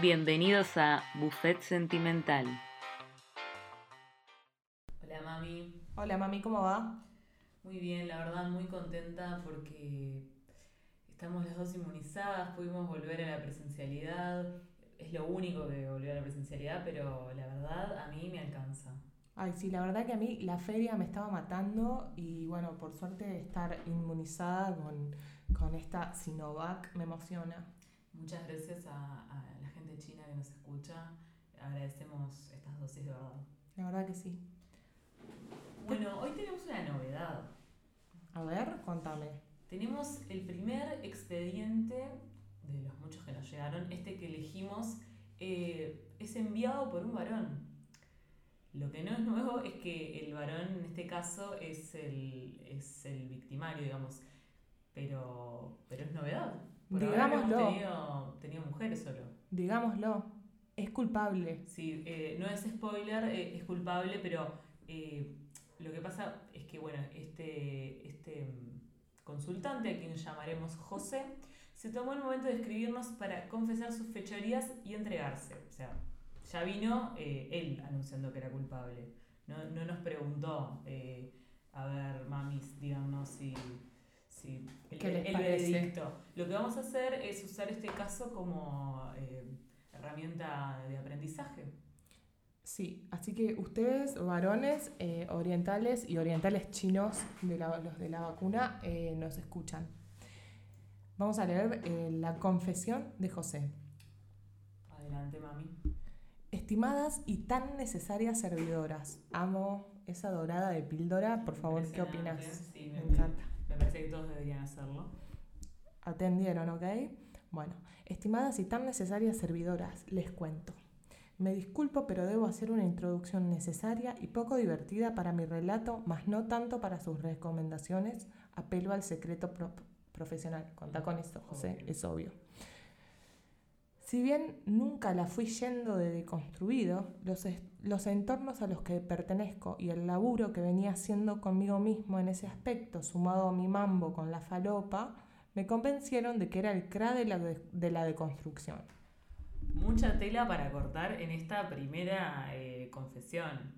Bienvenidos a Buffet Sentimental. Hola mami. Hola mami, ¿cómo va? Muy bien, la verdad muy contenta porque estamos las dos inmunizadas, pudimos volver a la presencialidad. Es lo único que volvió a la presencialidad, pero la verdad a mí me alcanza. Ay, sí, la verdad que a mí la feria me estaba matando y bueno, por suerte estar inmunizada con, con esta Sinovac me emociona. Muchas gracias a, a la gente china que nos escucha. Agradecemos estas dosis de verdad. La verdad que sí. Bueno, hoy tenemos una novedad. A ver, contame. Tenemos el primer expediente de los muchos que nos llegaron. Este que elegimos eh, es enviado por un varón. Lo que no es nuevo es que el varón en este caso es el, es el victimario, digamos. Pero, pero es novedad. Por ahora Digámoslo. hemos tenido, tenido mujeres solo. Digámoslo, es culpable. Sí, eh, no es spoiler, eh, es culpable, pero eh, lo que pasa es que, bueno, este, este mm, consultante, a quien llamaremos José, se tomó el momento de escribirnos para confesar sus fechorías y entregarse. O sea, ya vino él anunciando que era culpable. No, no nos preguntó, a ver, mamis, díganos si, si el, ¿Qué les el veredicto. Lo que vamos a hacer es usar este caso como herramienta de aprendizaje. Sí, así que ustedes, varones eh, orientales y orientales chinos, de la- los de la vacuna, eh, nos escuchan. Vamos a leer eh, la confesión de José. Adelante, mami. Estimadas y tan necesarias servidoras, amo esa dorada de píldora, por favor, ¿qué opinas? Sí, Me me, encanta. me parece que todos deberían hacerlo. Atendieron, ¿ok? Bueno, estimadas y tan necesarias servidoras, les cuento. Me disculpo, pero debo hacer una introducción necesaria y poco divertida para mi relato, más no tanto para sus recomendaciones. Apelo al secreto pro- profesional. Contá con esto, José, Obvio. es obvio. Si bien nunca la fui yendo de deconstruido, los, los entornos a los que pertenezco y el laburo que venía haciendo conmigo mismo en ese aspecto, sumado a mi mambo con la falopa, me convencieron de que era el CRA de la, de- de deconstrucción. Mucha tela para cortar en esta primera eh, confesión.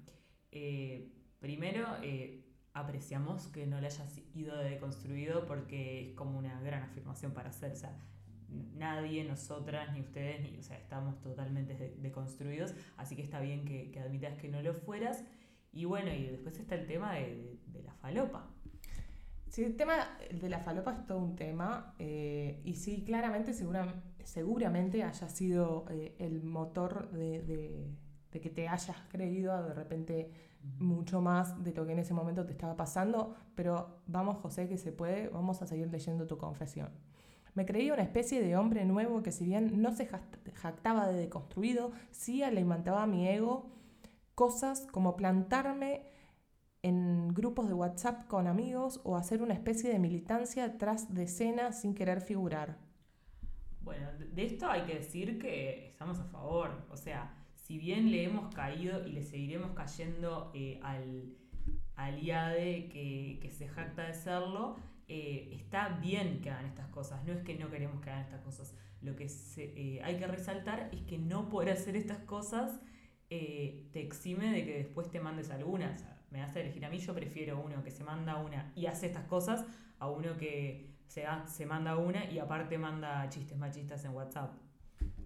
Eh, primero, eh, apreciamos que no le hayas ido de deconstruido porque es como una gran afirmación para hacer. O sea, nadie, nosotras, ni ustedes, ni, o sea, estamos totalmente de- deconstruidos, así que está bien que, admitas que no lo fueras. Y bueno, y después está el tema de la falopa. Sí, el tema de la falopa es todo un tema eh, y sí, claramente, segura- seguramente haya sido eh, el motor de, de- de que te hayas creído de repente mucho más de lo que en ese momento te estaba pasando, pero vamos José que se puede, vamos a seguir leyendo tu confesión. Me creía una especie de hombre nuevo que si bien no se jact- jactaba de deconstruido, sí alimentaba mi ego cosas como plantarme en grupos de WhatsApp con amigos o hacer una especie de militancia tras de escena sin querer figurar. Bueno, de- esto hay que decir que estamos a favor. O sea, si bien le hemos caído y le seguiremos cayendo eh, al, al IADE que, que se jacta de serlo, eh, está bien que hagan estas cosas. No es que no queremos que hagan estas cosas. Lo que se- eh, hay que resaltar es que no poder hacer estas cosas te exime de que después te mandes alguna. Me a elegir a mí, yo prefiero uno que se manda una y hace estas cosas a uno que se, ha- se manda una y aparte manda chistes machistas en WhatsApp.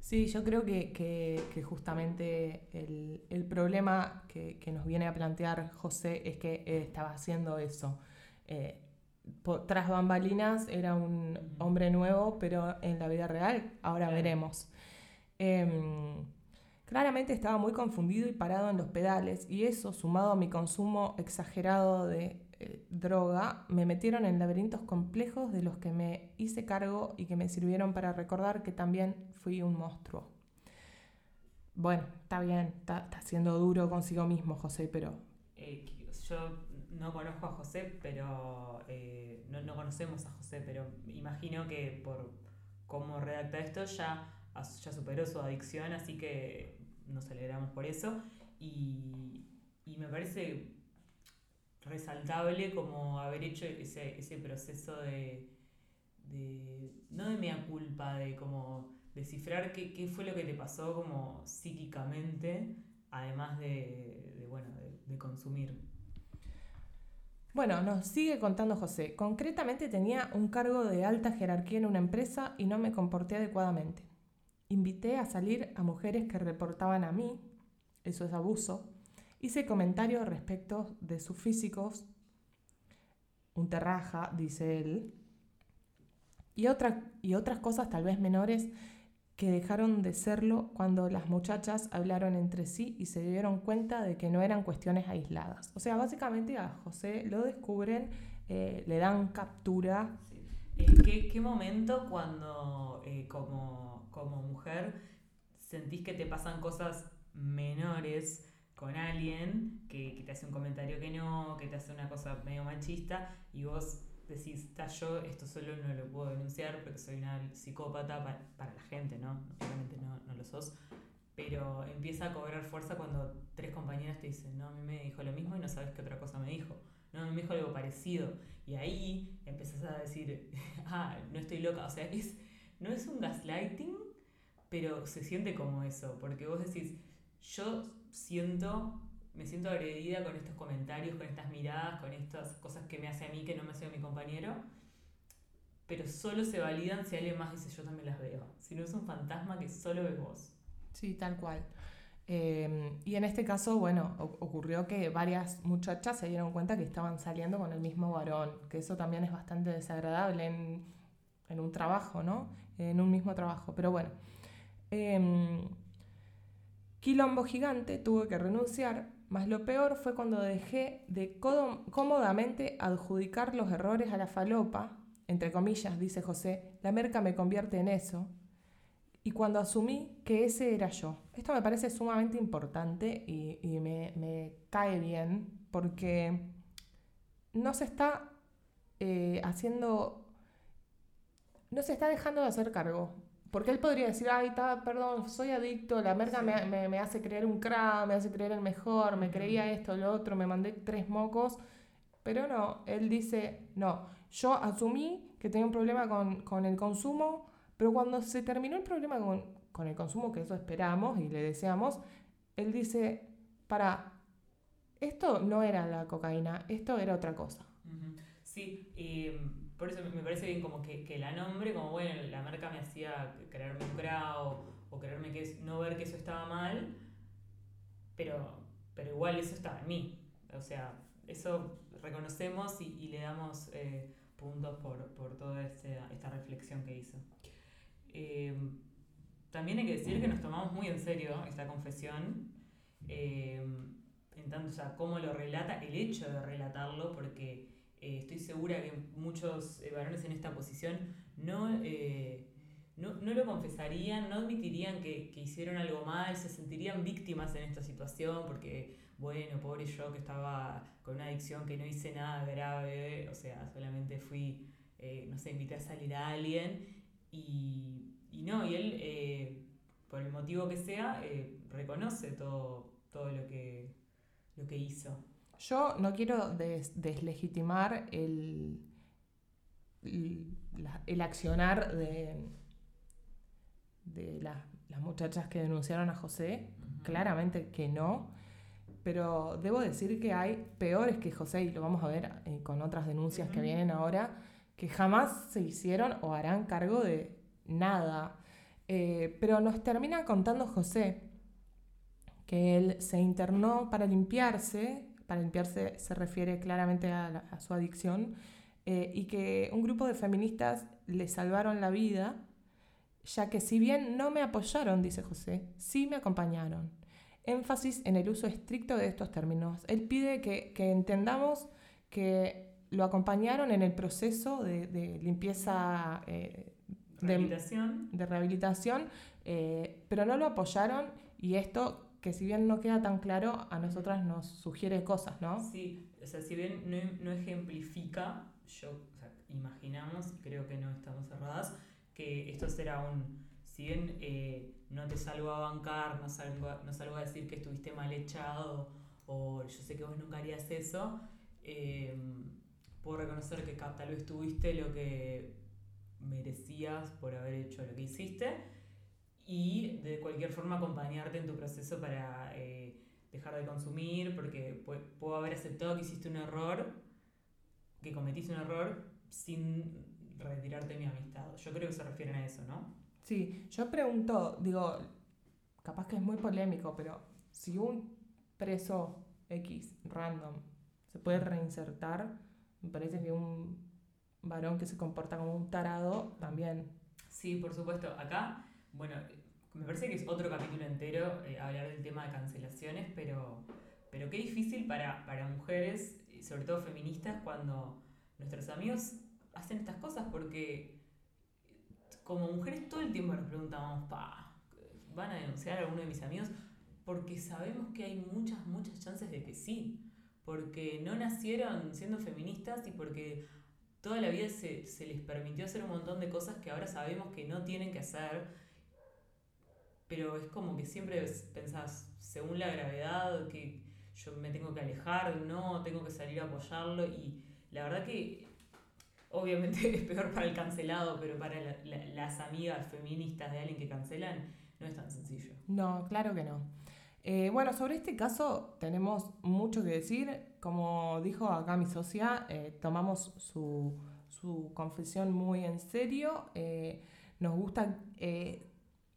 Sí, yo creo que, que- que justamente el, el problema que, que nos viene a plantear José es que eh, estaba haciendo eso. Eh, tras bambalinas era un hombre nuevo, pero en la vida real, ahora Claro. veremos. Em, claramente estaba muy confundido y parado en los pedales, y eso, sumado a mi consumo exagerado de eh, droga, me metieron en laberintos complejos de los que me hice cargo y que me sirvieron para recordar que también fui un monstruo. Bueno, está bien, está, siendo duro consigo mismo, José, pero Eh, yo no conozco a José, pero eh, no, no conocemos a José, pero imagino que por cómo redacta esto ya, ya superó su adicción, así que nos alegramos por eso. Y, y me parece resaltable como haber hecho ese, ese proceso de, de, no de mea culpa, de como descifrar qué, qué, fue lo que te pasó como psíquicamente, además de, bueno, de consumir. Bueno, nos sigue contando José. Concretamente tenía un cargo de alta jerarquía en una empresa y no me comporté adecuadamente. Invité a salir a mujeres que reportaban a mí, eso es abuso. Hice comentarios respecto de sus físicos, un terraja, dice él, y, y otras cosas tal vez menores que dejaron de serlo cuando las muchachas hablaron entre sí y se dieron cuenta de que no eran cuestiones aisladas. O sea, básicamente a José lo descubren, eh, le dan captura. ¿En qué, qué, momento cuando eh, como, como mujer sentís que te pasan cosas menores con alguien que, que te hace un comentario que no, que te hace una cosa medio machista y vos decís, está yo, esto solo no lo puedo denunciar porque soy una psicópata para, la gente, ¿no? Obviamente no, no, lo sos. Pero empieza a cobrar fuerza cuando tres compañeras te dicen, no, a mí me dijo lo mismo y no sabes qué otra cosa me dijo. No, a mí me dijo algo parecido. Y ahí empezás a decir, ah, no estoy loca. O sea, es, no es un gaslighting, pero se siente como eso. Porque vos decís, yo siento me siento agredida con estos comentarios, con estas miradas, con estas cosas que me hace a mí que no me hace a mi compañero, pero solo se validan si alguien más dice yo también las veo. Si no es un fantasma que solo ves vos. Sí, tal cual. Eh, y en este caso, bueno, ocurrió que varias muchachas se dieron cuenta que estaban saliendo con el mismo varón, que eso también es bastante desagradable en, en un trabajo, ¿no? En un mismo trabajo. Pero bueno, eh, Quilombo Gigante tuvo que renunciar mas lo peor fue cuando dejé de cómodamente adjudicar los errores a la falopa, entre comillas, dice José, la merca me convierte en eso, y cuando asumí que ese era yo. Esto me parece sumamente importante y, me, cae bien porque no se está eh, haciendo, no se está dejando de hacer cargo. Porque él podría decir, ay, está, perdón, soy adicto, la merca me, me, hace creer un crack, me hace creer el mejor, me creía esto, lo otro, me mandé tres mocos. Pero no, él dice, no, yo asumí que tenía un problema con, con el consumo, pero cuando se terminó el problema con, con, el consumo, que eso esperamos y le deseamos, él dice, para, esto no era la cocaína, esto era otra cosa. Sí, y por eso me parece bien como que, que la nombre, como bueno, la marca me hacía creerme un crowd o creerme que no ver que eso estaba mal, pero, pero igual eso estaba en mí. O sea, eso reconocemos y, le damos eh, puntos por, por toda esta, esta reflexión que hizo. Eh, también hay que decir que nos tomamos muy en serio esta confesión, eh, en tanto, o sea, cómo lo relata, el hecho de relatarlo, porque eh, estoy segura que muchos eh, varones en esta posición eh, no, no, lo confesarían, no admitirían que, que, hicieron algo mal, se sentirían víctimas en esta situación porque, bueno, pobre yo que estaba con una adicción que no hice nada grave, o sea, solamente fui, no sé, invité a salir a alguien y, y no, y él, por el motivo que sea, reconoce todo, todo lo, que, lo que hizo. Yo no quiero deslegitimar el, el, accionar de, de las, muchachas que denunciaron a José, claramente que no, pero debo decir que hay peores que José, y lo vamos a ver eh, con otras denuncias que vienen ahora, que jamás se hicieron o harán cargo de nada. Eh, pero nos termina contando José que él se internó para limpiarse para limpiarse se refiere claramente a, su adicción, eh, y que un grupo de feministas le salvaron la vida, ya que si bien no me apoyaron, dice José, sí me acompañaron. Énfasis en el uso estricto de estos términos. Él pide que, entendamos que lo acompañaron en el proceso de, limpieza eh, rehabilitación. de, rehabilitación, eh, pero no lo apoyaron y esto que si bien no queda tan claro, a nosotras nos sugiere cosas, ¿no? Sí, o sea, si bien no, ejemplifica, yo imaginamos, y creo que no estamos cerradas, que esto será un, si bien eh, no te salgo a bancar, no salgo, no salgo a decir que estuviste mal echado, o yo sé que vos nunca harías eso, eh, puedo reconocer que tal vez tuviste lo que merecías por haber hecho lo que hiciste, de cualquier forma acompañarte en tu proceso para eh, dejar de consumir, porque puedo haber aceptado que hiciste un error, que cometiste un error sin retirarte mi amistad. Yo creo que se refieren a eso, ¿no? Sí, yo pregunto, digo, capaz que es muy polémico, pero si un preso X random se puede reinsertar, me parece que un varón que se comporta como un tarado también. Sí, por supuesto. Acá, bueno, me parece que es otro capítulo entero eh, hablar del tema de cancelaciones, pero, pero qué difícil para, para mujeres, sobre todo feministas, cuando nuestros amigos hacen estas cosas, porque como mujeres todo el tiempo nos preguntamos, pa, ¿van a denunciar a alguno de mis amigos? Porque sabemos que hay muchas, muchas chances de que sí, porque no nacieron siendo feministas y porque toda la vida se, se les permitió hacer un montón de cosas que ahora sabemos que no tienen que hacer pero es como que siempre pensás, según la gravedad, que yo me tengo que alejar, no, tengo que salir a apoyarlo y la verdad que obviamente es peor para el cancelado, pero para las amigas feministas de alguien que cancelan no es tan sencillo. No, claro que no. Eh, bueno, sobre este caso tenemos mucho que decir. Como dijo acá mi socia, eh, tomamos su, su, confesión muy en serio. Eh, nos gusta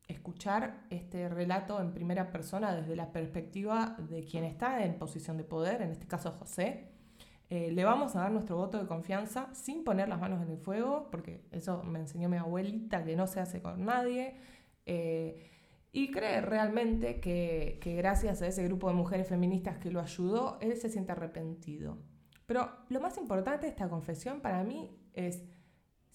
escuchar este relato en primera persona desde la perspectiva de quien está en posición de poder, en este caso José. Eh, le vamos a dar nuestro voto de confianza sin poner las manos en el fuego, porque eso me enseñó mi abuelita, que no se hace con nadie. Eh, y cree realmente que, que gracias a ese grupo de mujeres feministas que lo ayudó, él se siente arrepentido. Pero lo más importante de esta confesión para mí es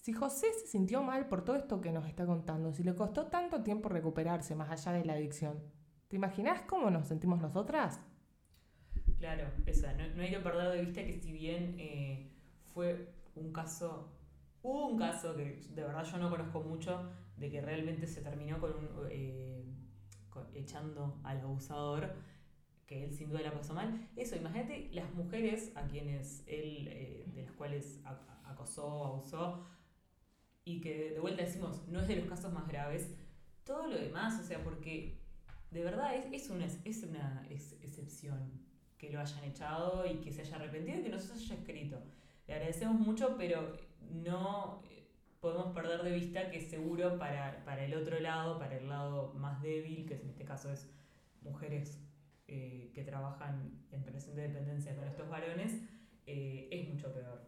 si José se sintió mal por todo esto que nos está contando, si le costó tanto tiempo recuperarse más allá de la adicción, ¿te imaginas cómo nos sentimos nosotras? Claro, esa. No, hay que perder de vista que si bien eh, fue un caso, un caso que de verdad yo no conozco mucho, de que realmente se terminó con eh, echando al abusador, que él sin duda la pasó mal. Eso, imagínate las mujeres a quienes él, eh, de las cuales acosó, abusó, y que de vuelta decimos, no es de los casos más graves, todo lo demás, o sea, porque de verdad es, es una, es una excepción que lo hayan echado y que se haya arrepentido y que no se haya escrito. Le agradecemos mucho, pero no eh, podemos perder de vista que seguro para, para el otro lado, para el lado más débil, que en este caso es mujeres eh, que trabajan en de dependencia con estos varones, eh, es mucho peor.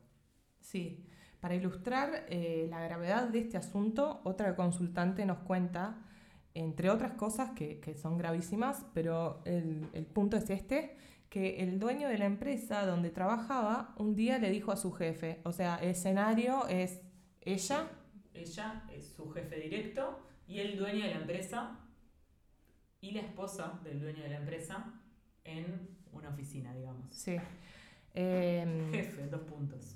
Sí, para ilustrar eh, la gravedad de este asunto, otra consultante nos cuenta, entre otras cosas que, son gravísimas, pero el, punto es este, que el dueño de la empresa donde trabajaba un día le dijo a su jefe, o sea, el escenario es ella. Ella es su jefe directo y el dueño de la empresa y la esposa del dueño de la empresa en una oficina, digamos. Sí. Em, jefe, dos puntos.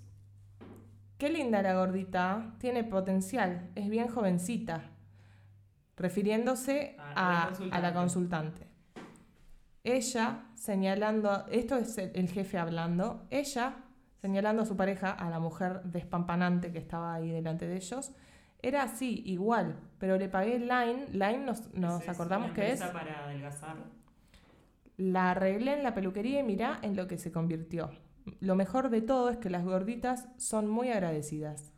Qué linda la gordita, tiene potencial, es bien jovencita, refiriéndose a, la consultante. Ella señalando, esto es el, jefe hablando, ella señalando a su pareja, a la mujer despampanante que estaba ahí delante de ellos, era así, igual, pero le pagué Line, Line nos, nos acordamos que es... para adelgazar. La arreglé en la peluquería y mirá en lo que se convirtió lo mejor de todo es que las gorditas son muy agradecidas.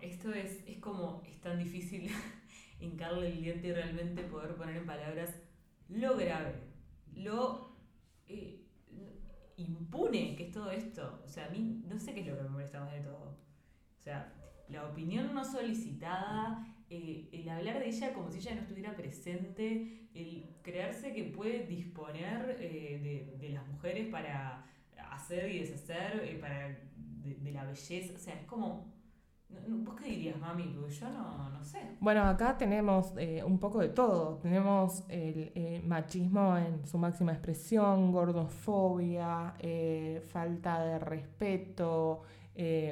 esto es, es como, es tan difícil hincarle el diente y realmente poder poner en palabras lo grave, lo eh, impune que es todo esto. O sea, a mí no sé qué es lo que me molesta más de todo. O sea, la opinión no solicitada, eh, el hablar de ella como si ella no estuviera presente, el creerse que puede disponer eh, de, de las mujeres para hacer y deshacer eh, para, de, la belleza. O sea, es como. ¿Vos qué dirías, mami? Porque yo no, no sé. Bueno, acá tenemos eh, un poco de todo. Tenemos el machismo en su máxima expresión, gordofobia, eh, falta de respeto,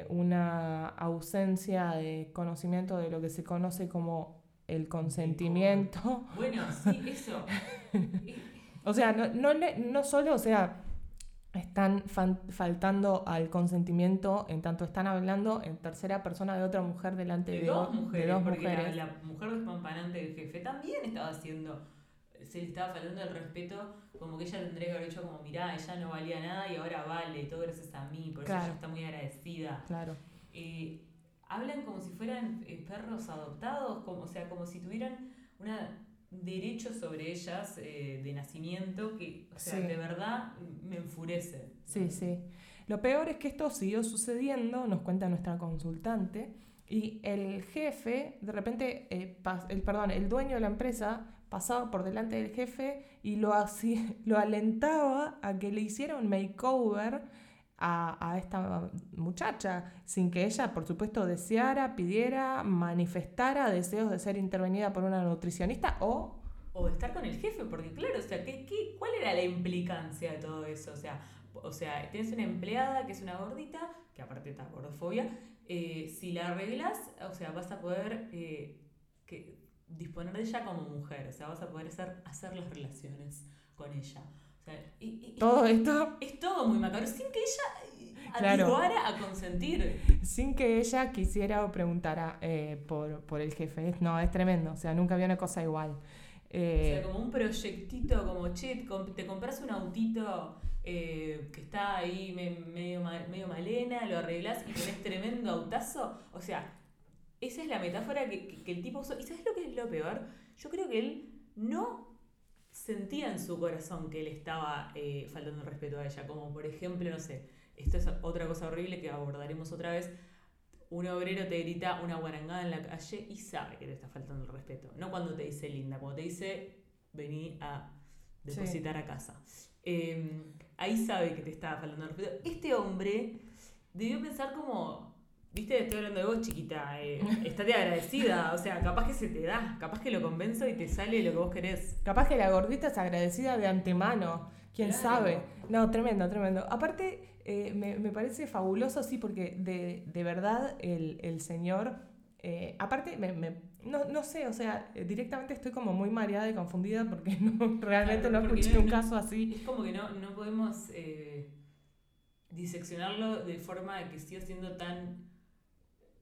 una ausencia de conocimiento de lo que se conoce como el consentimiento. Bueno, sí, eso. o sea, no, no, no solo, o sea, están faltando al consentimiento en tanto están hablando en tercera persona de otra mujer delante de, de dos mujeres, de dos porque la- mujeres. La, mujer despampanante del jefe también estaba haciendo, se le estaba faltando el respeto, como que ella tendría que haber dicho como, mirá, ella no valía nada y ahora vale, todo gracias a mí, por eso Claro. ella está muy agradecida. Claro. Eh, hablan como si fueran eh, perros adoptados, como, o sea, como si tuvieran una derecho sobre ellas eh, de nacimiento que, o sea, Sí. de verdad me enfurece. Sí, sí. Lo peor es que esto siguió sucediendo, nos cuenta nuestra consultante, y el jefe, de repente, eh, el, perdón, el dueño de la empresa pasaba por delante del jefe y lo, hacía- lo alentaba a que le hiciera un makeover a, esta muchacha, sin que ella, por supuesto, deseara, pidiera, manifestara deseos de ser intervenida por una nutricionista o O estar con el jefe, porque claro, o sea, ¿qué, qué, cuál era la implicancia de todo eso? O sea, o sea, tienes una empleada que es una gordita, que aparte está gordofobia, eh, si la arreglas, o sea, vas a poder eh, que, disponer de ella como mujer, o sea, vas a poder hacer, hacer las relaciones con ella. O sea, y- y- y todo esto es todo muy macabro, sin que ella eh, Claro. a consentir. sin que ella quisiera o preguntara eh, por, por el jefe. No, es tremendo, o sea, nunca había una cosa igual. O Eh, sea, como un proyectito, como, che, te comp- te compras un autito eh, que está ahí me- medio, medio malena, lo arreglas y tenés tremendo autazo. O sea, esa es la metáfora que, que- que el tipo usó. ¿Y sabes lo que es lo peor? Yo creo que él no sentía en su corazón que él estaba eh, faltando el respeto a ella. Como por ejemplo, no sé, esto es otra cosa horrible que abordaremos otra vez. Un obrero te grita una guarangada en la calle y sabe que te está faltando el respeto. No cuando te dice linda, cuando te dice vení a depositar a casa. Eh, ahí sabe que te está faltando el respeto. Este hombre debió pensar como, viste, estoy hablando de vos chiquita, eh, estate agradecida, o sea, capaz que se te da, capaz que lo convenzo y te sale lo que vos querés. capaz que la gordita es agradecida de antemano, quién Claro. sabe. No, tremendo, tremendo. Aparte, eh, me, me parece fabuloso, sí, porque de, de verdad el, el señor, eh, aparte, me, me- no, no sé, o sea, directamente estoy como muy mareada y confundida porque no, realmente Claro, no porque escuché no- un caso así. Es como que no, no podemos eh, diseccionarlo de forma que siga siendo tan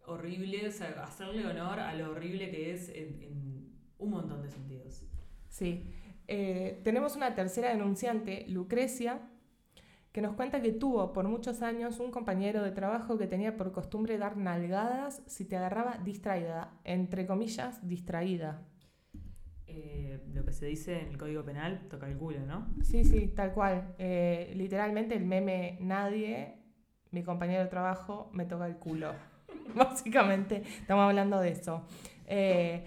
horrible, o sea, hacerle honor a lo horrible que es en, en un montón de sentidos. Sí. Eh, tenemos una tercera denunciante, Lucrecia, que nos cuenta que tuvo por muchos años un compañero de trabajo que tenía por costumbre dar nalgadas si te agarraba distraída, entre comillas, distraída. Eh, lo que se dice en el Código Penal toca el culo, ¿no? Sí, sí, tal cual. Eh, literalmente el meme nadie, mi compañero de trabajo, me toca el culo. Básicamente, estamos hablando de eso. Eh,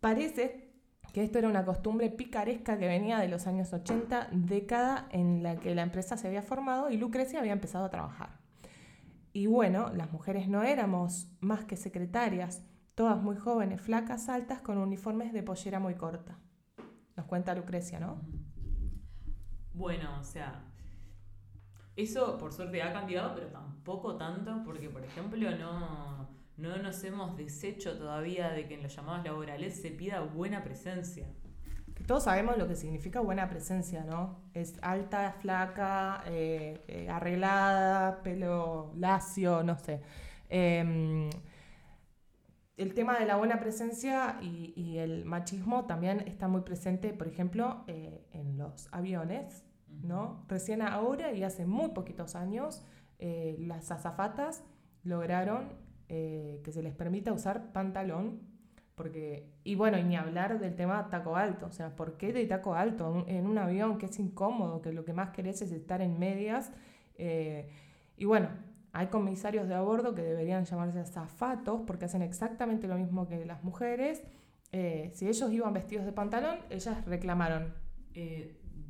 parece que esto era una costumbre picaresca que venía de los años 80, década en la que la empresa se había formado y Lucrecia había empezado a trabajar. Y bueno, las mujeres no éramos más que secretarias, todas muy jóvenes, flacas, altas, con uniformes de pollera muy corta. Nos cuenta Lucrecia, ¿no? Bueno, o sea, eso por suerte ha cambiado, pero tampoco tanto, porque por ejemplo no, no nos hemos deshecho todavía de que en los llamados laborales se pida buena presencia. Que todos sabemos lo que significa buena presencia, ¿no? Es alta, flaca, eh, eh, arreglada, pelo lacio, no sé. Eh, el tema de la buena presencia y, y el machismo también está muy presente, por ejemplo, eh, en los aviones, ¿no? Recién ahora y hace muy poquitos años, eh, las azafatas lograron eh, que se les permita usar pantalón porque, y bueno, ni hablar del tema taco alto. O sea, ¿por qué de taco alto en un avión que es incómodo, que lo que más querés es estar en medias? Eh, y bueno, hay comisarios de a bordo que deberían llamarse azafatos porque hacen exactamente lo mismo que las mujeres. Si ellos iban vestidos de pantalón, ellas reclamaron.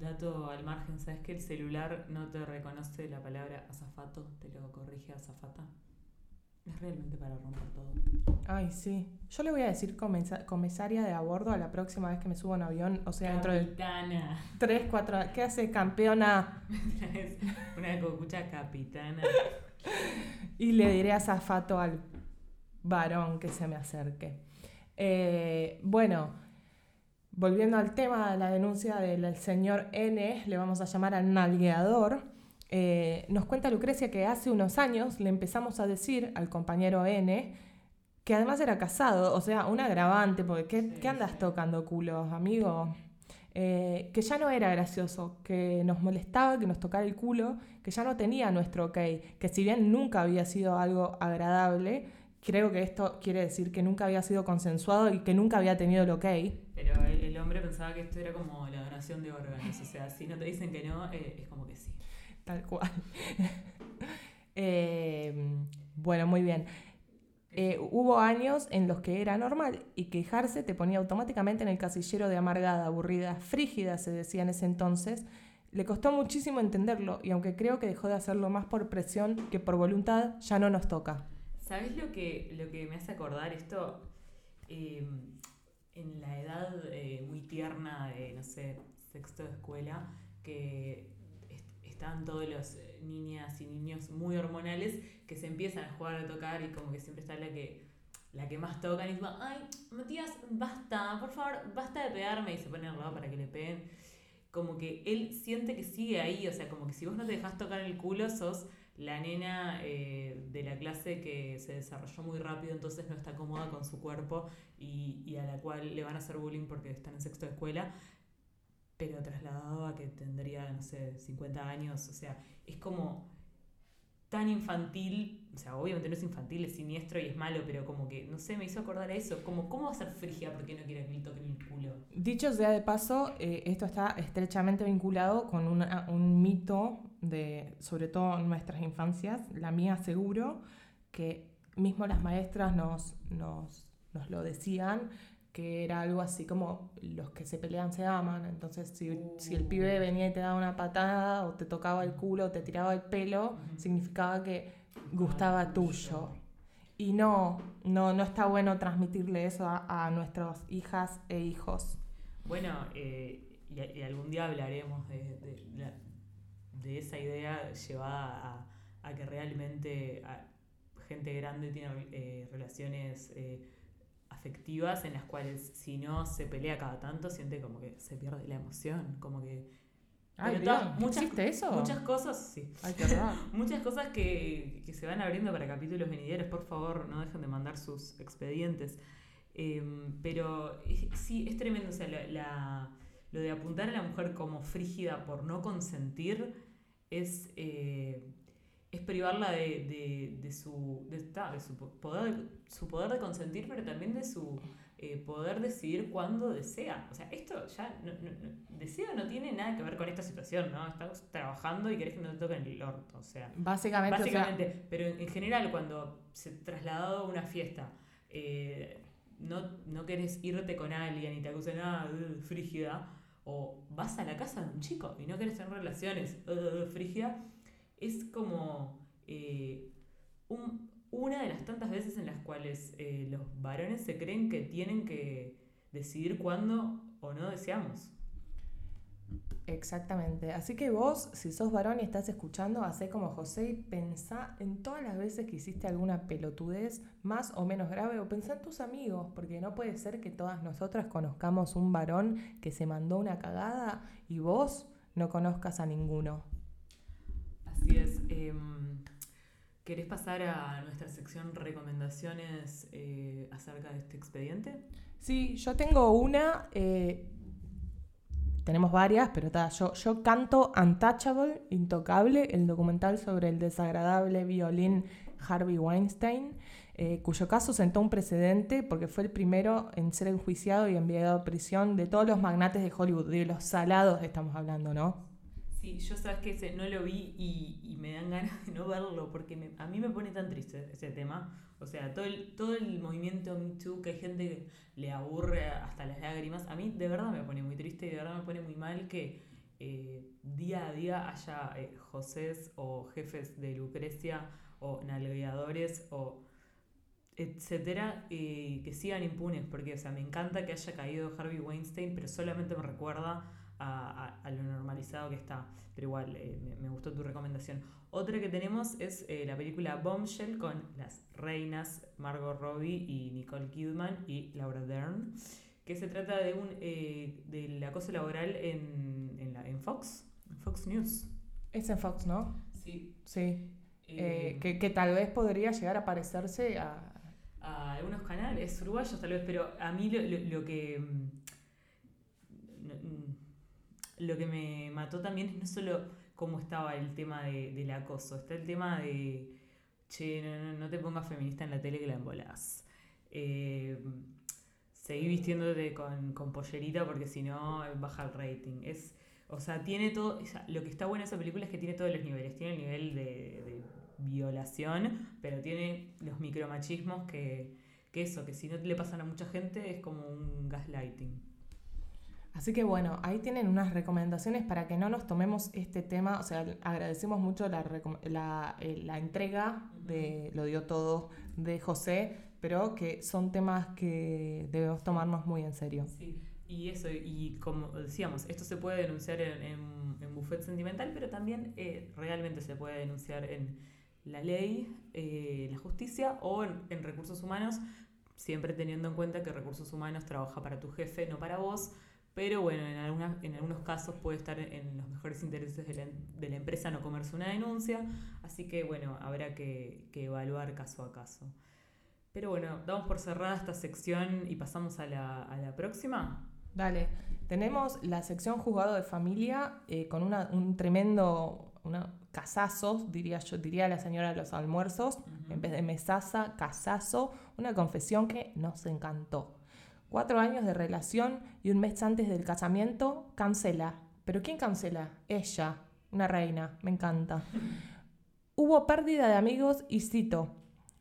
Dato al margen, ¿sabes que el celular no te reconoce la palabra azafato? Te lo corrige azafata. Es realmente para romper todo. Ay, sí. Yo le voy a decir comisa- comisaria de a bordo a la próxima vez que me suba a un avión, o sea, dentro de Capitana. 3, 4 ¿Qué hace campeona? Una cocucha capitana. Y le diré azafato al varón que se me acerque. Eh, bueno, volviendo al tema de la denuncia del señor N, le vamos a llamar al nalgueador. Eh, nos cuenta Lucrecia que hace unos años le empezamos a decir al compañero N que además era casado, o sea, un agravante, porque ¿qué, Sí, ¿qué andas sí. tocando culos, amigo? Eh, que ya no era gracioso, que nos molestaba que nos tocara el culo, que ya no tenía nuestro ok, que si bien nunca había sido algo agradable, creo que esto quiere decir que nunca había sido consensuado y que nunca había tenido el ok. Pero hombre pensaba que esto era como la donación de órganos. O sea, si no te dicen que no, eh, es como que sí. Tal cual. Eh, bueno, muy bien. Eh, hubo años en los que era normal y quejarse te ponía automáticamente en el casillero de amargada, aburrida, frígida, se decía en ese entonces. Le costó muchísimo entenderlo y aunque creo que dejó de hacerlo más por presión que por voluntad, ya no nos toca. ¿Sabes lo que, lo que me hace acordar esto? Eh, en la edad eh, muy tierna de, no sé, sexto de escuela, que est- estaban todos los eh, niñas y niños muy hormonales que se empiezan a jugar a tocar y como que siempre está la que la que más tocan y es ay, Matías, basta, por favor, basta de pegarme y se pone al lado para que le peguen. Como que él siente que sigue ahí, o sea, como que si vos no te dejas tocar el culo, sos la nena eh, de la clase que se desarrolló muy rápido, entonces no está cómoda con su cuerpo y, y a la cual le van a hacer bullying porque están en sexto de escuela, pero trasladado a que tendría, no sé, 50 años, o sea, es como tan infantil, o sea, obviamente no es infantil, es siniestro y es malo, pero como que, no sé, me hizo acordar a eso, como, ¿cómo va a ser frigia porque no quiere que le toquen el culo? Dicho sea de paso, eh, esto está estrechamente vinculado con una- un mito de, sobre todo en nuestras infancias, la mía seguro, que mismo las maestras nos, nos, nos lo decían, que era algo así como los que se pelean se aman. Entonces, si, si el pibe venía y te daba una patada, o te tocaba el culo, o te tiraba el pelo, Ujú. significaba que gustaba tuyo. Y no, no, no está bueno transmitirle eso a, a nuestras hijas e hijos. Bueno, eh, y, algún día hablaremos de, de, esa idea llevada a, que realmente gente grande tiene eh, relaciones eh, afectivas en las cuales si no se pelea cada tanto siente como que se pierde la emoción, como que Ay, Pero Dios, ta- muchas- ¿existe eso? muchas cosas, sí, Ay, qué muchas cosas que, que se van abriendo para capítulos venideros, por favor, no dejen de mandar sus expedientes. Eh, pero es- sí, es tremendo, o sea, la, la- lo de apuntar a la mujer como frígida por no consentir es, eh, es privarla de, de- de su, de, ta, de su po- poder, de- su poder de consentir, pero también de su eh, poder decidir cuándo desea. O sea, esto ya, no, no- no- deseo no tiene nada que ver con esta situación, ¿no? Estás trabajando y querés que no te toquen el orto, o sea. Básicamente, o sea, Básicamente, pero en, en general cuando se trasladado a una fiesta, eh, no, no querés irte con alguien y te acusan, ah, uh, frígida, o vas a la casa de un chico y no querés tener relaciones, uh, frígida, es como eh, un- una de las tantas veces en las cuales eh, los varones se creen que tienen que decidir cuándo o no deseamos. exactamente. Así que vos, si sos varón y estás escuchando, hacé como José y pensá en todas las veces que hiciste alguna pelotudez más o menos grave, o pensá en tus amigos, porque no puede ser que todas nosotras conozcamos un varón que se mandó una cagada y vos no conozcas a ninguno. Así es. em, ¿Querés pasar a nuestra sección recomendaciones eh, acerca de este expediente? Sí, yo tengo una, eh, tenemos varias, pero yo, yo canto Untouchable, Intocable, el documental sobre el desagradable violín Harvey Weinstein, eh, cuyo caso sentó un precedente porque fue el primero en ser enjuiciado y enviado a prisión de todos los magnates de Hollywood, de los salados estamos hablando, ¿no? Sí, yo sabes que ese no lo vi y, y me dan ganas de no verlo porque me- a mí me pone tan triste ese tema. O sea, todo el, todo el movimiento Me Too, que hay gente que le aburre hasta las lágrimas, a mí de verdad me pone muy triste y de verdad me pone muy mal que eh, día a día haya eh, Josés o jefes de Lucrecia o nalgueadores o etcétera, eh, que sigan impunes, porque o sea, me encanta que haya caído Harvey Weinstein, pero solamente me recuerda a, a- a lo normalizado que está. Pero igual, eh, me, me gustó tu recomendación. Otra que tenemos es eh, la película Bombshell con las reinas Margot Robbie y Nicole Kidman y Laura Dern, que se trata de un eh, del acoso laboral en, en, la- en Fox, en Fox News. Es en Fox, ¿no? Sí. Sí. Eh, que, que tal vez podría llegar a parecerse a... a algunos canales uruguayos tal vez, pero a mí lo, lo- lo que mm, lo que me mató también es no solo cómo estaba el tema de- del acoso, está el tema de che, no, no- te pongas feminista en la tele que la embolás. Eh, seguí vistiéndote con, con pollerita porque si no baja el rating. Es, o sea, tiene todo. lo que está bueno de esa película es que tiene todos los niveles. Tiene el nivel de, de violación, pero tiene los micromachismos que, que eso, que si no le pasan a mucha gente es como un gaslighting. Así que bueno, ahí tienen unas recomendaciones para que no nos tomemos este tema. O sea, agradecemos mucho la, la, eh, la entrega de Lo dio todo de José, pero que son temas que debemos tomarnos muy en serio. Sí, y eso, y como decíamos, esto se puede denunciar en, en, en Buffet Sentimental, pero también eh, realmente se puede denunciar en la ley, eh, la justicia o en, en recursos humanos, siempre teniendo en cuenta que recursos humanos trabaja para tu jefe, no para vos. Pero bueno, en, algunas, en algunos casos puede estar en los mejores intereses de la, de la empresa no comerse una denuncia. Así que bueno, habrá que, que evaluar caso a caso. Pero bueno, damos por cerrada esta sección y pasamos a la, a la próxima. Dale, tenemos la sección juzgado de familia eh, con una, un tremendo, una, casazos, diría yo, diría la señora de los almuerzos, Ujú. en vez de mesaza, casazo, una confesión que nos encantó. Cuatro años de relación y un mes antes del casamiento, cancela. ¿Pero quién cancela? Ella, una reina, me encanta. Hubo pérdida de amigos y cito.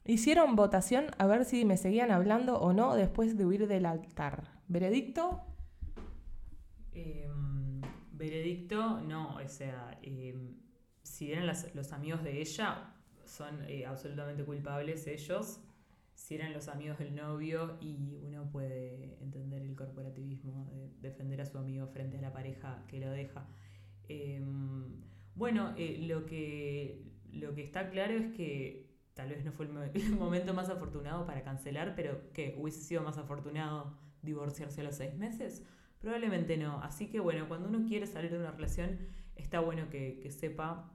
Hicieron votación a ver si me seguían hablando o no después de huir del altar. ¿Veredicto? Eh, veredicto, no, o sea, eh, si eran las- los amigos de ella, son eh, absolutamente culpables ellos. Si eran los amigos del novio y uno puede entender el corporativismo, de defender a su amigo frente a la pareja que lo deja. Eh, bueno, eh, lo, que, lo que está claro es que tal vez no fue el, el momento más afortunado para cancelar, pero que hubiese sido más afortunado divorciarse a los seis meses. Probablemente no. Así que bueno, cuando uno quiere salir de una relación, está bueno que, que sepa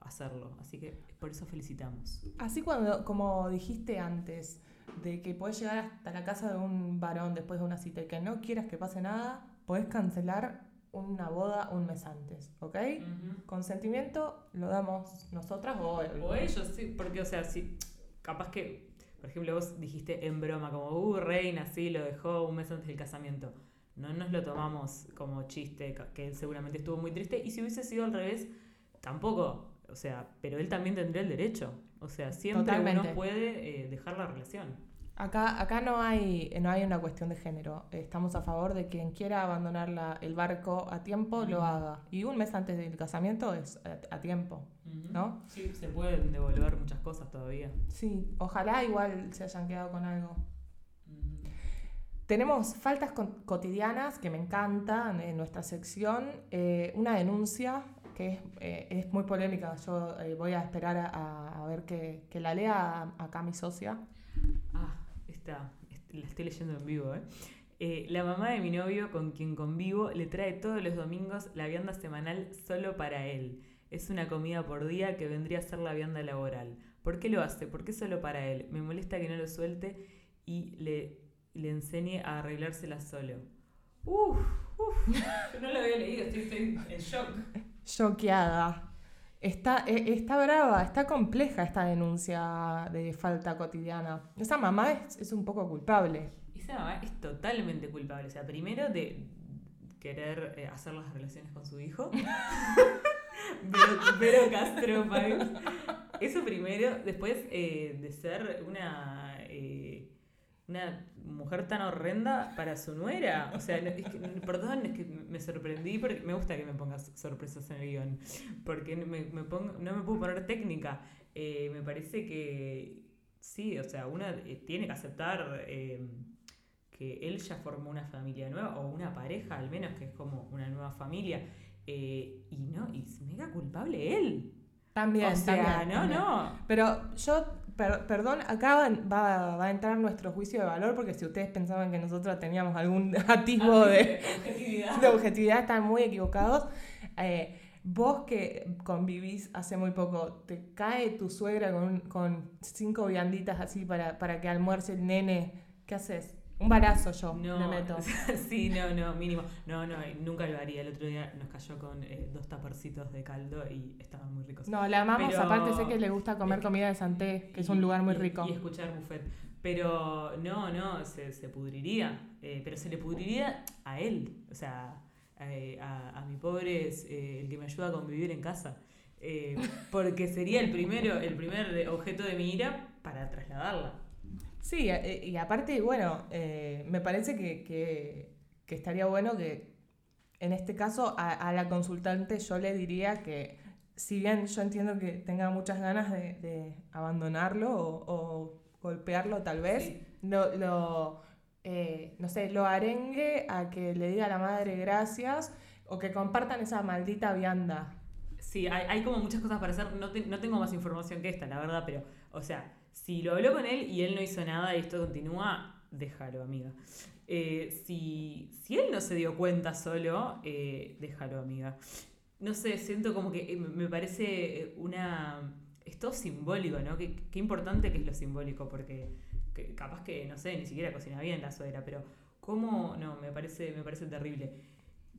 hacerlo. Así que por eso felicitamos. Así cuando, como dijiste antes, de que podés llegar hasta la casa de un varón después de una cita y que no quieras que pase nada, podés cancelar una boda un mes antes, ¿ok? Consentimiento lo damos nosotras o, O ellos, sí, porque, o sea, si capaz que, por ejemplo, vos dijiste en broma, como, uh, reina, sí, lo dejó un mes antes del casamiento. No nos lo tomamos como chiste, que él seguramente estuvo muy triste. Y si hubiese sido al revés, tampoco. O sea, pero él también tendría el derecho. O sea, siempre Totalmente. uno puede eh, dejar la relación. Acá, acá no, hay, no hay una cuestión de género. Estamos a favor de quien quiera abandonar la- el barco a tiempo lo haga. Y un mes antes del casamiento es a, a tiempo, ¿no? Sí, se pueden devolver muchas cosas todavía. Sí, ojalá igual se hayan quedado con algo. Tenemos faltas cotidianas que me encantan en nuestra sección. Eh, una denuncia que es, eh, es muy polémica. Yo eh, voy a esperar a, a- ver que, que la lea acá mi socia. Ah, esta, est- la estoy leyendo en vivo, ¿eh? Eh, La mamá de mi novio, con quien convivo, le trae todos los domingos la vianda semanal solo para él. Es una comida por día que vendría a ser la vianda laboral. ¿Por qué lo hace? ¿Por qué solo para él? Me molesta que no lo suelte y le, le enseñe a arreglársela solo. Uf, uf, yo no lo había leído, estoy, estoy en shock. Choqueada. Está, eh, está brava, está compleja esta denuncia de falta cotidiana. Esa mamá es, es un poco culpable. Esa mamá es totalmente culpable. O sea, primero de querer eh, hacer las relaciones con su hijo. Vero, Vero Castro. Eso primero. Después eh, de ser una, eh, una mujer tan horrenda para su nuera. O sea, no- es que, perdón, es que me sorprendí porque me gusta que me pongas sorpresas en el guion. Porque no me, me pongo, no me puedo poner técnica. Eh, me parece que sí, o sea, una eh, tiene que aceptar eh, que él ya formó una familia nueva, o una pareja al menos, que es como una nueva familia. eh, y no, y es mega culpable él. También, o sea, también, no, también. no. Pero yo, per- perdón, acá va, va- a entrar nuestro juicio de valor porque si ustedes pensaban que nosotros teníamos algún atisbo de, objetividad. de objetividad, están muy equivocados. Eh, Vos que convivís hace muy poco, ¿te cae tu suegra con, con cinco vianditas así para, para que almuerce el nene? ¿Qué haces? Un barazo yo No, le meto. sí, no, no, mínimo. No, no, nunca lo haría. El otro día nos cayó con eh, dos taparcitos de caldo y estaban muy ricos. No, la amamos, Pero- aparte sé que le gusta comer es- comida de Santé, que es un lugar muy rico. Y escuchar buffet. Pero no, no, se, se pudriría. Eh, pero se le pudriría a él. O sea, eh, a, a mi pobre es eh, el que me ayuda a convivir en casa. Porque sería el primero, el primer objeto de mi ira para trasladarla. Sí, eh, y aparte, bueno, eh, me parece que, que- que estaría bueno que en este caso a, a la consultante yo le diría que si bien yo entiendo que tenga muchas ganas de, de abandonarlo o, o golpearlo tal vez, Sí. lo, lo, eh, no sé, lo arengue a que le diga a la madre gracias o que compartan esa maldita vianda. Sí, hay, hay como muchas cosas para hacer. No, te- no tengo más información que esta, la verdad, pero, o sea, si lo habló con él y él no hizo nada y esto continúa, déjalo, amiga. Eh, si, si él no se dio cuenta solo, eh, déjalo, amiga. No sé, siento como que eh, me parece una... Es todo simbólico, ¿no? Qué, qué importante que es lo simbólico, porque que capaz que, no sé, ni siquiera cocina bien la suegra, pero ¿cómo? No, me parece, me parece terrible.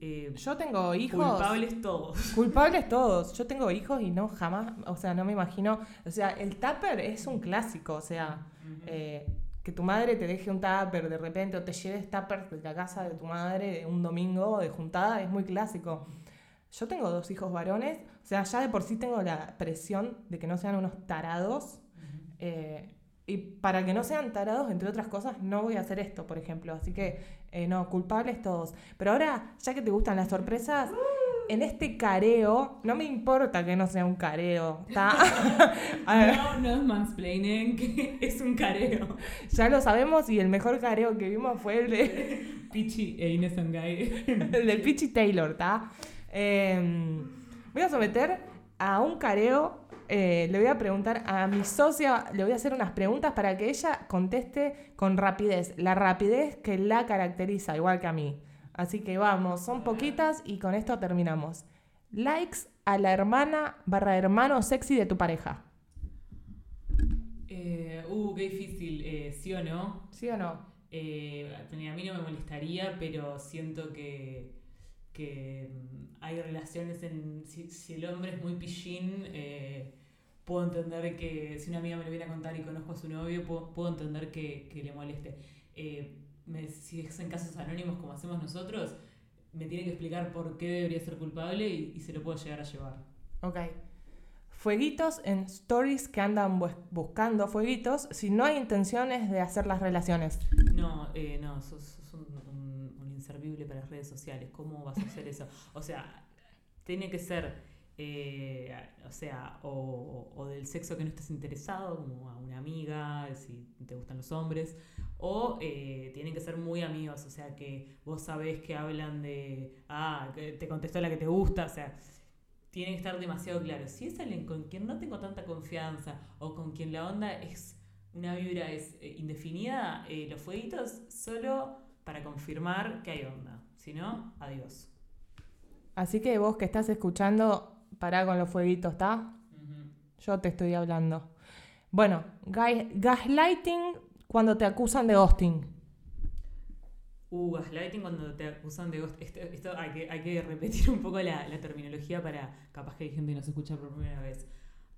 Eh, Yo tengo hijos. culpables todos. Culpables todos. Yo tengo hijos y no jamás, o sea, no me imagino. O sea, el tupper es un clásico, o sea, eh, que tu madre te deje un tupper de repente o te lleves tupper de la casa de tu madre un domingo de juntada es muy clásico. Yo tengo dos hijos varones, o sea, ya de por sí tengo la presión de que no sean unos tarados. eh, y para que no sean tarados, entre otras cosas, no voy a hacer esto, por ejemplo. Así que, eh, no, culpables todos. Pero ahora, ya que te gustan las sorpresas, en este careo, no me importa que no sea un careo, ¿está? No, no es mansplaining, que es un careo. ya lo sabemos y el mejor careo que vimos fue el de, Pichi e Sangay. el de Peachy Taylor, ¿está? Eh, voy a someter a un careo. eh, le voy a preguntar a mi socia, le voy a hacer unas preguntas para que ella conteste con rapidez, la rapidez que la caracteriza, igual que a mí. Así que vamos, son poquitas y con esto terminamos. Likes a la hermana barra hermano sexy de tu pareja. Eh, uh, qué difícil, eh, ¿sí o no? ¿Sí o no? Eh, a mí no me molestaría, pero siento que, que mm, hay relaciones en... Si, si el hombre es muy pillín, eh, puedo entender que si una amiga me lo viene a contar y conozco a su novio, puedo, puedo entender que, que le moleste. Eh, me- si es en casos anónimos como hacemos nosotros, me tiene que explicar por qué debería ser culpable y, y se lo puedo llegar a llevar. Ok. Fueguitos en stories que andan bus- buscando fueguitos si no hay intenciones de hacer las relaciones. No, eh, no, sos, sos un, un- un inservible para las redes sociales. ¿Cómo vas a hacer eso? O sea, tiene que ser, eh, o sea, o, del sexo que no estés interesado, como a una amiga, si te gustan los hombres, o eh, tienen que ser muy amigos, o sea, que vos sabés que hablan de, ah, te contestó la que te gusta, o sea, tiene que estar demasiado claro. Si es alguien con quien no tengo tanta confianza o con quien la onda es una vibra es eh, indefinida, eh, los fueguitos solo para confirmar que hay onda. Si no, adiós. Así que vos que estás escuchando, pará con los fueguitos, ¿está? Yo te estoy hablando. Bueno, gas- gaslighting cuando te acusan de ghosting. Uh, gaslighting cuando te acusan de ghost. Esto, esto hay, que, hay que repetir un poco la, la terminología para capaz que hay gente que nos escucha por primera vez.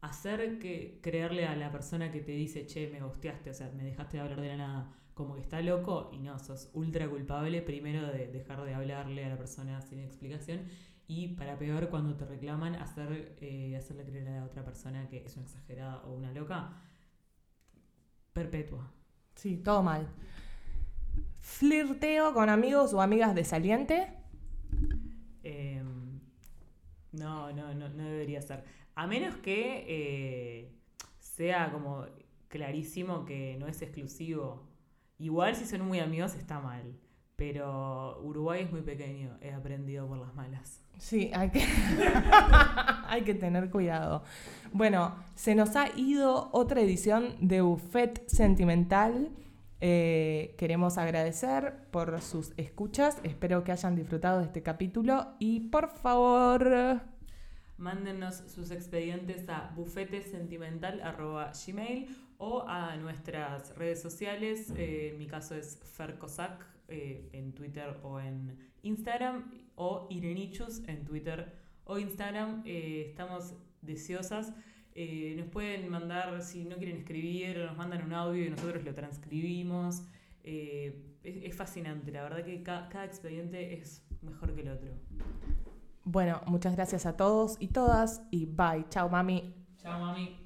Hacer que creerle a la persona que te dice, che, me ghosteaste, o sea, me dejaste de hablar de la nada, como que está loco y no, sos ultra culpable primero de dejar de hablarle a la persona sin explicación y para peor cuando te reclaman hacer eh, hacerle creer a la otra persona que es una exagerada o una loca perpetua. Sí, todo mal. Flirteo con amigos o amigas de saliente. Eh, no, no, no, no debería ser. A menos que eh, sea como clarísimo que no es exclusivo. Igual si son muy amigos está mal. Pero Uruguay es muy pequeño, he aprendido por las malas. Sí, hay que, hay que tener cuidado. Bueno, se nos ha ido otra edición de Buffet Sentimental. Eh, queremos agradecer por sus escuchas. Espero que hayan disfrutado de este capítulo. Y por favor, mándennos sus expedientes a bufetesentimental.gmail o a nuestras redes sociales. Eh, en mi caso es Fercosac eh, en Twitter o en Instagram o Irenichus en Twitter o Instagram. Eh, estamos deseosas. nos pueden mandar, si no quieren escribir, nos mandan un audio y nosotros lo transcribimos. Es, fascinante, la verdad que cada expediente es mejor que el otro. Bueno, muchas gracias a todos y todas y bye. Chao, mami. Chao, mami.